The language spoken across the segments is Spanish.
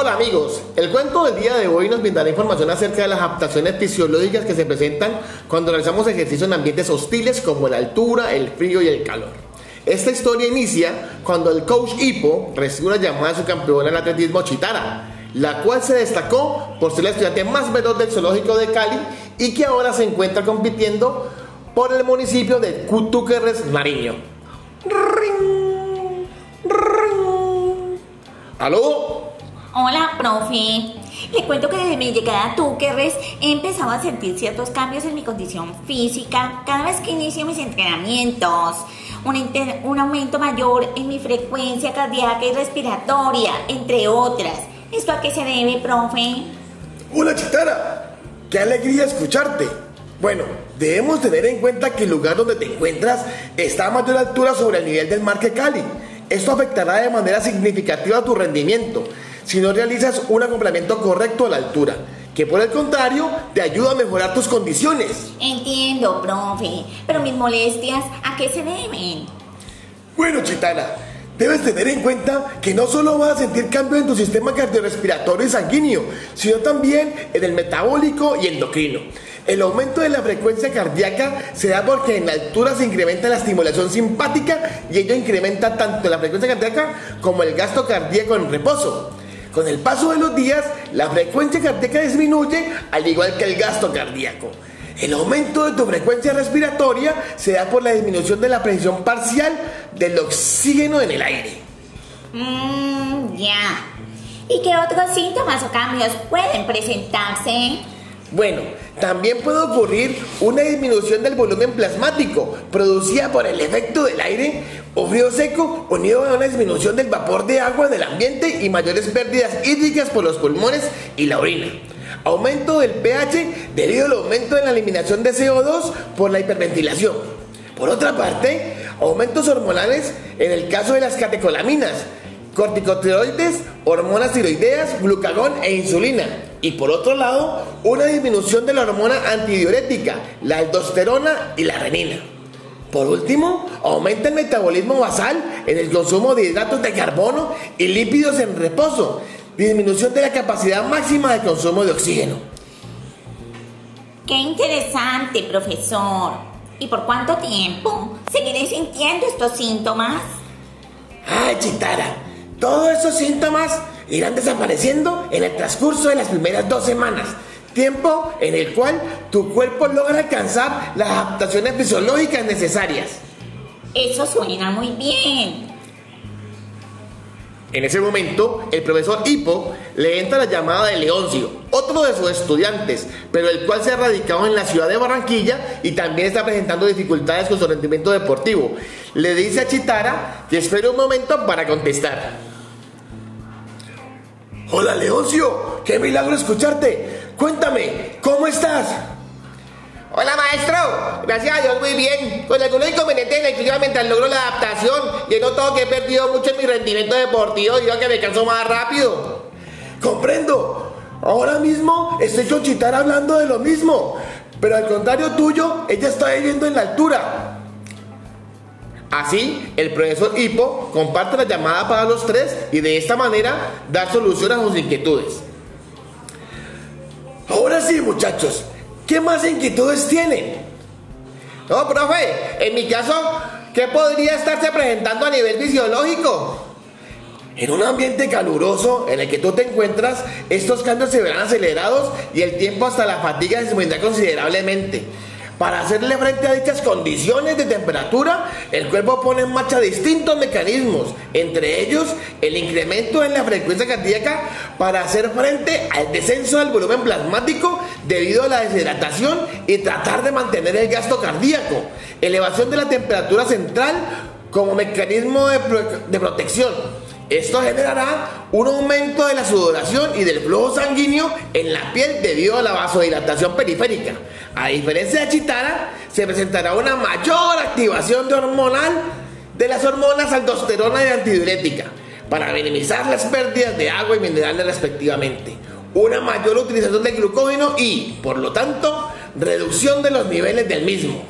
Hola amigos, el cuento del día de hoy nos brindará información acerca de las adaptaciones fisiológicas que se presentan cuando realizamos ejercicio en ambientes hostiles como la altura, el frío y el calor. Esta historia inicia cuando el coach Hippo recibe una llamada de su campeona en atletismo Chitara, la cual se destacó por ser la estudiante más veloz del zoológico de Cali y que ahora se encuentra compitiendo por el municipio de Cutuquerres, Nariño. ¿Aló? Hola, profe. Le cuento que desde mi llegada a Túquerres he empezado a sentir ciertos cambios en mi condición física cada vez que inicio mis entrenamientos. Un aumento mayor en mi frecuencia cardíaca y respiratoria, entre otras. ¿Esto a qué se debe, profe? Hola Chitara, qué alegría escucharte. Bueno, debemos tener en cuenta que el lugar donde te encuentras está a mayor altura sobre el nivel del mar que Cali. Esto afectará de manera significativa tu rendimiento si no realizas un acoplamiento correcto a la altura, que por el contrario te ayuda a mejorar tus condiciones. Entiendo, profe, pero mis molestias, ¿a qué se deben? Bueno, Chitara, debes tener en cuenta que no solo vas a sentir cambios en tu sistema cardiorrespiratorio y sanguíneo, sino también en el metabólico y endocrino. El aumento de la frecuencia cardíaca se da porque en la altura se incrementa la estimulación simpática y ello incrementa tanto la frecuencia cardíaca como el gasto cardíaco en reposo. Con el paso de los días, la frecuencia cardíaca disminuye al igual que el gasto cardíaco. El aumento de tu frecuencia respiratoria se da por la disminución de la presión parcial del oxígeno en el aire. Mmm, ya. ¿Y qué otros síntomas o cambios pueden presentarse? Bueno, también puede ocurrir una disminución del volumen plasmático producida por el efecto del aire o frío seco unido a una disminución del vapor de agua del ambiente y mayores pérdidas hídricas por los pulmones y la orina. Aumento del pH debido al aumento de la eliminación de CO2 por la hiperventilación. Por otra parte, aumentos hormonales en el caso de las catecolaminas, corticosteroides, hormonas tiroideas, glucagón e insulina. Y por otro lado, una disminución de la hormona antidiurética, la aldosterona y la renina. Por último, aumenta el metabolismo basal en el consumo de hidratos de carbono y lípidos en reposo, disminución de la capacidad máxima de consumo de oxígeno. Qué interesante, profesor. ¿Y por cuánto tiempo seguiré sintiendo estos síntomas? Ay, Chitara, todos esos síntomas irán desapareciendo en el transcurso de las primeras dos semanas, tiempo en el cual tu cuerpo logra alcanzar las adaptaciones fisiológicas necesarias. Eso suena muy bien. En ese momento, el profesor Hippo le entra la llamada de Leoncio, otro de sus estudiantes, pero el cual se ha radicado en la ciudad de Barranquilla y también está presentando dificultades con su rendimiento deportivo. Le dice a Chitara que espere un momento para contestar. Hola Leoncio, qué milagro escucharte. Cuéntame, ¿cómo estás? Hola maestro, gracias a Dios muy bien. Con algunos inconvenientes en la inscripción mientras logro la adaptación y he notado que he perdido mucho en mi rendimiento deportivo a que me canso más rápido. Comprendo. Ahora mismo estoy con hablando de lo mismo, pero al contrario tuyo, ella está viviendo en la altura. Así, el profesor Hippo comparte la llamada para los tres y de esta manera dar solución a sus inquietudes. Ahora sí, muchachos, ¿qué más inquietudes tienen? No, profe, en mi caso, ¿qué podría estarse presentando a nivel fisiológico? En un ambiente caluroso en el que tú te encuentras, estos cambios se verán acelerados y el tiempo hasta la fatiga disminuirá considerablemente. Para hacerle frente a dichas condiciones de temperatura, el cuerpo pone en marcha distintos mecanismos, entre ellos el incremento en la frecuencia cardíaca para hacer frente al descenso del volumen plasmático debido a la deshidratación y tratar de mantener el gasto cardíaco, elevación de la temperatura central como mecanismo de, de protección. Esto generará un aumento de la sudoración y del flujo sanguíneo en la piel debido a la vasodilatación periférica. A diferencia de Chitara, se presentará una mayor activación de hormonal de las hormonas aldosterona y antidiurética para minimizar las pérdidas de agua y minerales respectivamente. Una mayor utilización de glucógeno y, por lo tanto, reducción de los niveles del mismo.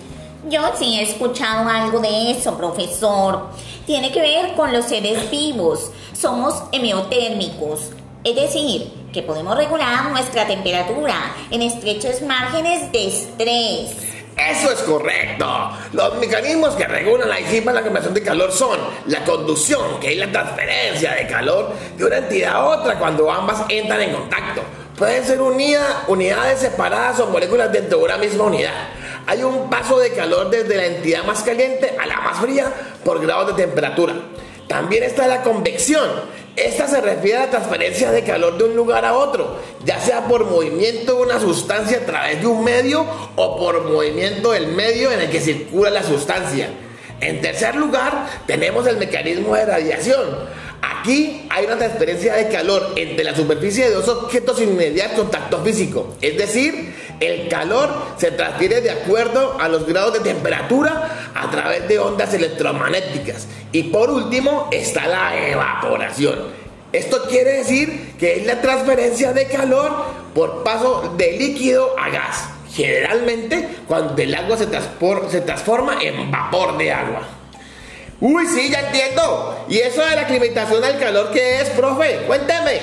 Yo sí he escuchado algo de eso, profesor. Tiene que ver con los seres vivos. Somos hemiotérmicos. Es decir, que podemos regular nuestra temperatura en estrechos márgenes de estrés. Eso es correcto. Los mecanismos que regulan la disipa la conversión de calor son la conducción, que es la transferencia de calor de una entidad a otra cuando ambas entran en contacto. Pueden ser unidades separadas o moléculas dentro de una misma unidad. Hay un paso de calor desde la entidad más caliente a la más fría por grados de temperatura. También está la convección. Esta se refiere a la transferencia de calor de un lugar a otro, ya sea por movimiento de una sustancia a través de un medio o por movimiento del medio en el que circula la sustancia. En tercer lugar, tenemos el mecanismo de radiación. Aquí hay una transferencia de calor entre la superficie de dos objetos sin mediar contacto físico. Es decir, el calor se transfiere de acuerdo a los grados de temperatura a través de ondas electromagnéticas. Y por último está la evaporación. Esto quiere decir que es la transferencia de calor por paso de líquido a gas. Generalmente cuando el agua se, se transforma en vapor de agua. Uy, sí, ya entiendo. ¿Y eso de la aclimatación al calor qué es, profe? Cuéntame.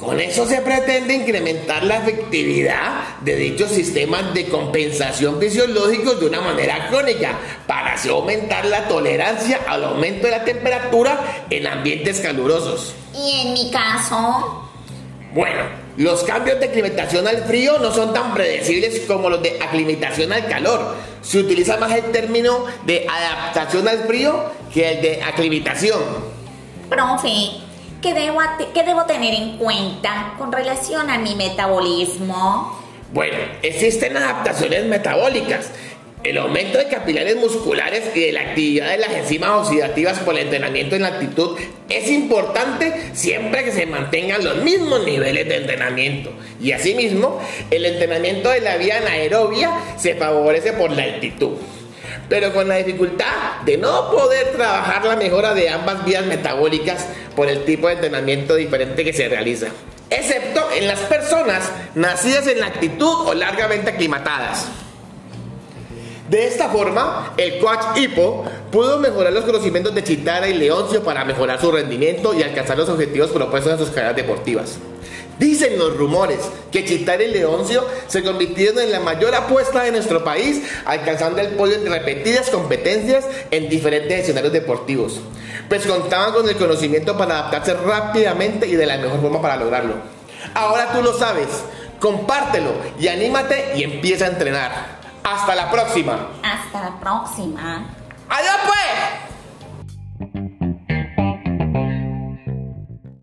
Con eso se pretende incrementar la efectividad de dichos sistemas de compensación fisiológicos de una manera crónica para así aumentar la tolerancia al aumento de la temperatura en ambientes calurosos. ¿Y en mi caso? Bueno, los cambios de aclimatación al frío no son tan predecibles como los de aclimatación al calor. Se utiliza más el término de adaptación al frío que el de aclimatación. Profe, ¿qué debo, ¿qué debo tener en cuenta con relación a mi metabolismo? Bueno, existen adaptaciones metabólicas el aumento de capilares musculares y de la actividad de las enzimas oxidativas por el entrenamiento en la actitud es importante siempre que se mantengan los mismos niveles de entrenamiento. Y asimismo, el entrenamiento de la vía anaerobia se favorece por la altitud. Pero con la dificultad de no poder trabajar la mejora de ambas vías metabólicas por el tipo de entrenamiento diferente que se realiza. Excepto en las personas nacidas en la actitud o largamente aclimatadas. De esta forma, el coach Hippo pudo mejorar los conocimientos de Chitara y Leoncio para mejorar su rendimiento y alcanzar los objetivos propuestos en sus carreras deportivas. Dicen los rumores que Chitara y Leoncio se convirtieron en la mayor apuesta de nuestro país, alcanzando el podio en repetidas competencias en diferentes escenarios deportivos. Pues contaban con el conocimiento para adaptarse rápidamente y de la mejor forma para lograrlo. Ahora tú lo sabes, compártelo y anímate y empieza a entrenar. Hasta la próxima. Hasta la próxima.